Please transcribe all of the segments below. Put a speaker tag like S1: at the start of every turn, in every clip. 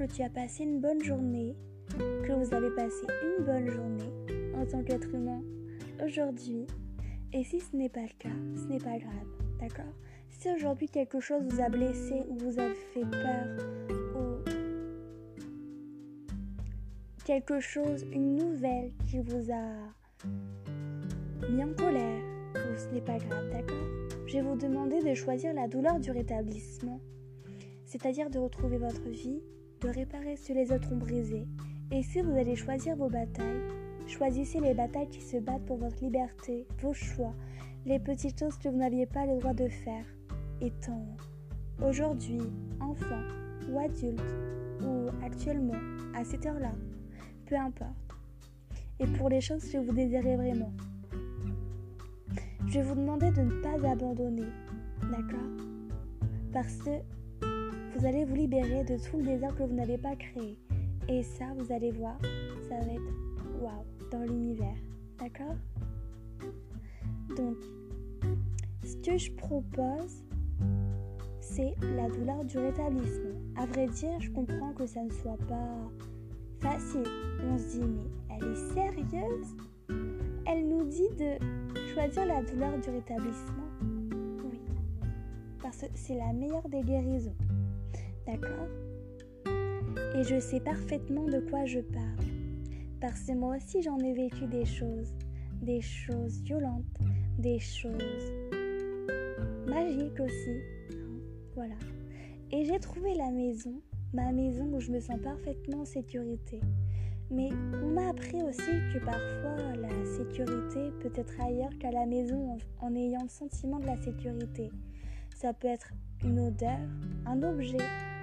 S1: que tu as passé une bonne journée, que vous avez passé une bonne journée en tant qu'être humain aujourd'hui. Et si ce n'est pas le cas, ce n'est pas grave, d'accord? Si aujourd'hui quelque chose vous a blessé ou vous a fait peur ou quelque chose, une nouvelle qui vous a mis en colère, ou ce n'est pas grave, d'accord? Je vais vous demander de choisir la douleur du rétablissement, c'est-à-dire de retrouver votre vie, de réparer ce que les autres ont brisé. Et si vous allez choisir vos batailles, Choisissez les batailles qui se battent pour votre liberté, vos choix, les petites choses que vous n'aviez pas le droit de faire. Étant aujourd'hui enfant ou adulte ou actuellement à cette heure-là, peu importe. Et pour les choses que vous désirez vraiment. Je vais vous demander de ne pas abandonner, d'accord? Parce que vous allez vous libérer de tout le désir que vous n'avez pas créé. Et ça, vous allez voir, ça va être waouh dans l'univers. D'accord? Donc, ce que je propose, c'est la douleur du rétablissement. À vrai dire, je comprends que ça ne soit pas facile. On se dit, mais elle est sérieuse? Elle nous dit de choisir la douleur du rétablissement. Oui, parce que c'est la meilleure des guérisons. D'accord Et je sais parfaitement de quoi je parle. Parce que moi aussi j'en ai vécu des choses, des choses violentes, des choses magiques aussi. Voilà. Et j'ai trouvé la maison, ma maison où je me sens parfaitement en sécurité. Mais on m'a appris aussi que parfois la sécurité peut être ailleurs qu'à la maison en, ayant le sentiment de la sécurité. Ça peut être une odeur, un objet,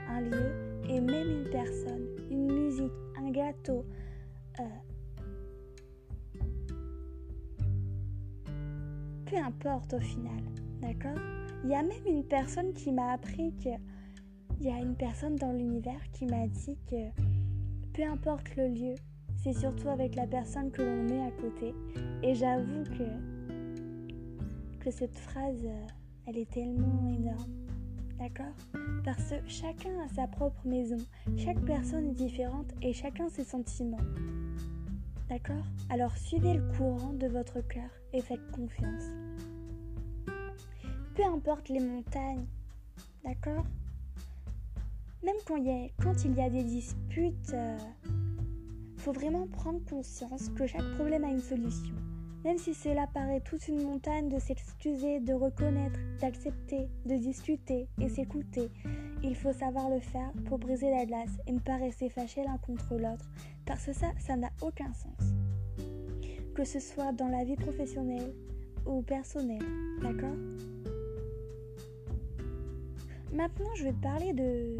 S1: un lieu et même une personne, une musique, un gâteau, euh, peu importe au final, d'accord? Il y a même une personne qui m'a appris que... Il y a une personne dans l'univers qui m'a dit que peu importe le lieu, c'est surtout avec la personne que l'on est à côté. Et j'avoue que, que cette phrase, euh, elle est tellement énorme. D'accord? Parce que chacun a sa propre maison, chaque personne est différente et chacun ses sentiments. D'accord? Alors suivez le courant de votre cœur et faites confiance. Peu importe les montagnes, d'accord? Même quand il, y a, des disputes, euh, faut vraiment prendre conscience que chaque problème a une solution. Même si cela paraît toute une montagne de s'excuser, de reconnaître, d'accepter, de discuter et s'écouter, il faut savoir le faire pour briser la glace et ne pas rester fâché l'un contre l'autre, parce que ça, ça n'a aucun sens. Que ce soit dans la vie professionnelle ou personnelle, d'accord? Maintenant, je vais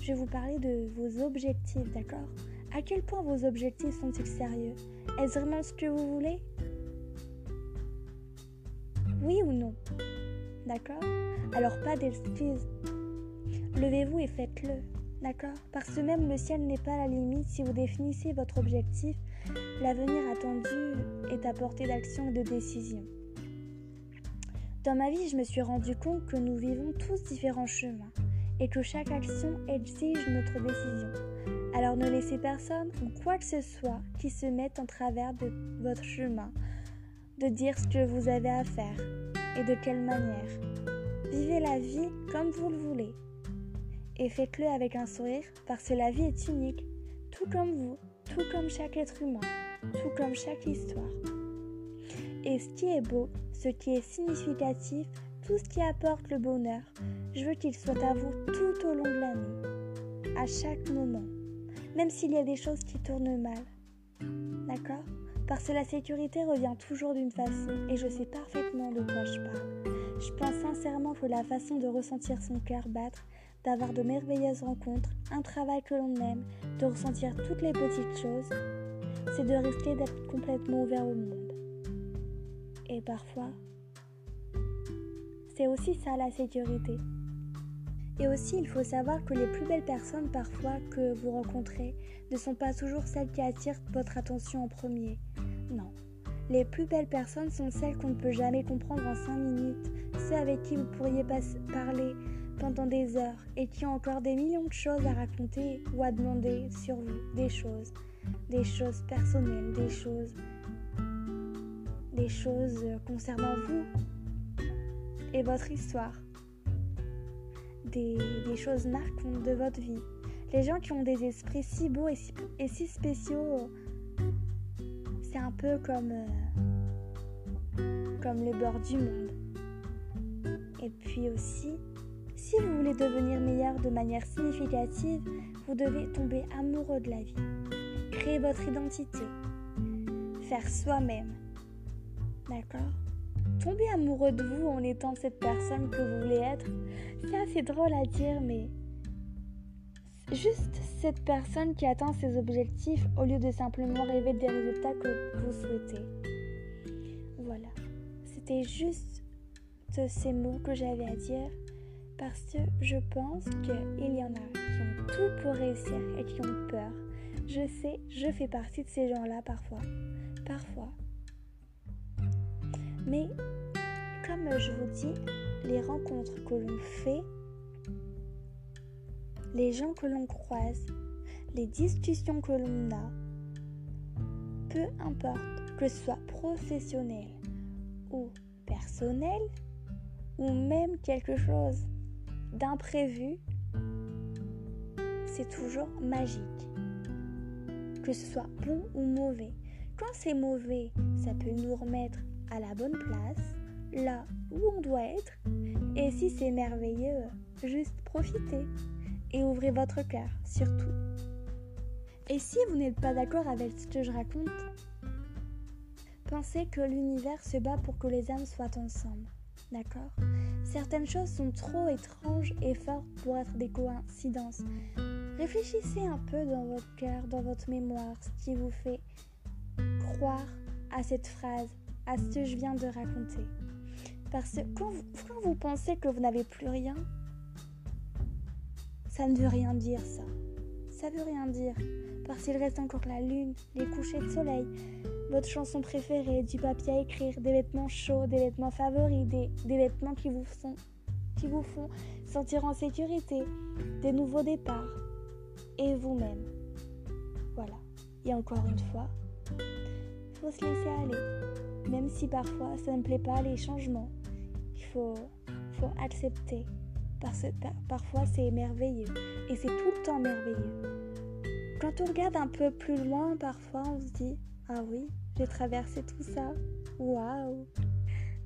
S1: je vais vous parler de vos objectifs, d'accord? À quel point vos objectifs sont-ils sérieux? Est-ce vraiment ce que vous voulez? Oui ou non D'accord? Alors pas d'excuses. Levez-vous et faites-le. D'accord? Parce que même le ciel n'est pas la limite si vous définissez votre objectif. L'avenir attendu est à portée d'action et de décision. Dans ma vie, je me suis rendu compte que nous vivons tous différents chemins et que chaque action exige notre décision. Alors ne laissez personne ou quoi que ce soit qui se mette en travers de votre chemin de dire ce que vous avez à faire et de quelle manière. Vivez la vie comme vous le voulez et faites-le avec un sourire parce que la vie est unique, tout comme vous, tout comme chaque être humain, tout comme chaque histoire. Et ce qui est beau, ce qui est significatif, tout ce qui apporte le bonheur, je veux qu'il soit à vous tout au long de l'année, à chaque moment, même s'il y a des choses qui tournent mal. D'accord? Parce que la sécurité revient toujours d'une façon et je sais parfaitement de quoi je parle. Je pense sincèrement que la façon de ressentir son cœur battre d'avoir de merveilleuses rencontres, un travail que l'on aime, de ressentir toutes les petites choses, c'est de risquer d'être complètement ouvert au monde. Et parfois, c'est aussi ça la sécurité. Et aussi, il faut savoir que les plus belles personnes parfois que vous rencontrez ne sont pas toujours celles qui attirent votre attention en premier. Non. Les plus belles personnes sont celles qu'on ne peut jamais comprendre en 5 minutes, ceux avec qui vous pourriez parler pendant des heures et qui ont encore des millions de choses à raconter ou à demander sur vous, des choses, des choses personnelles, des choses, des choses concernant vous et votre histoire, des, choses marquantes de votre vie. Les gens qui ont des esprits si beaux et si, spéciaux, c'est un peu comme, euh, comme le bord du monde. Et puis aussi, si vous voulez devenir meilleur de manière significative, vous devez tomber amoureux de la vie, créer votre identité, faire soi-même. D'accord? Tomber amoureux de vous en étant cette personne que vous voulez être, c'est assez drôle à dire, mais juste cette personne qui atteint ses objectifs au lieu de simplement rêver des résultats que vous souhaitez. Voilà, c'était juste ces mots que j'avais à dire parce que je pense qu'il y en a qui ont tout pour réussir et qui ont peur. Je sais, je fais partie de ces gens-là parfois. Parfois. Mais comme je vous dis, les rencontres que l'on fait, les gens que l'on croise, les discussions que l'on a, peu importe que ce soit professionnel ou personnel, ou même quelque chose d'imprévu, c'est toujours magique. Que ce soit bon ou mauvais. Quand c'est mauvais, ça peut nous remettre à la bonne place, là où on doit être. Et si c'est merveilleux, juste profitez et ouvrez votre cœur, surtout. Et si vous n'êtes pas d'accord avec ce que je raconte, pensez que l'univers se bat pour que les âmes soient ensemble. D'accord? Certaines choses sont trop étranges et fortes pour être des coïncidences. Réfléchissez un peu dans votre cœur, dans votre mémoire, ce qui vous fait croire à cette phrase, à ce que je viens de raconter. Parce que quand vous, quand vous pensez que vous n'avez plus rien, ça ne veut rien dire ça. Ça veut rien dire. Parce qu'il reste encore la lune, les couchers de soleil, votre chanson préférée, du papier à écrire, des vêtements chauds, des vêtements favoris, des, vêtements qui vous, font, qui vous font sentir en sécurité, des nouveaux départs, et vous-même. Voilà. Et encore une fois, faut se laisser aller. Même si parfois ça ne plaît pas les changements, il faut, faut accepter. Parce que parfois c'est merveilleux. Et c'est tout le temps merveilleux. Quand on regarde un peu plus loin, parfois on se dit ah oui, j'ai traversé tout ça. Waouh.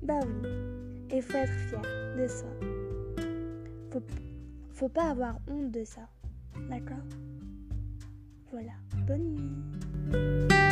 S1: Bah oui. Et faut être fier de ça. Faut, faut pas avoir honte de ça. D'accord? Voilà. Bonne nuit.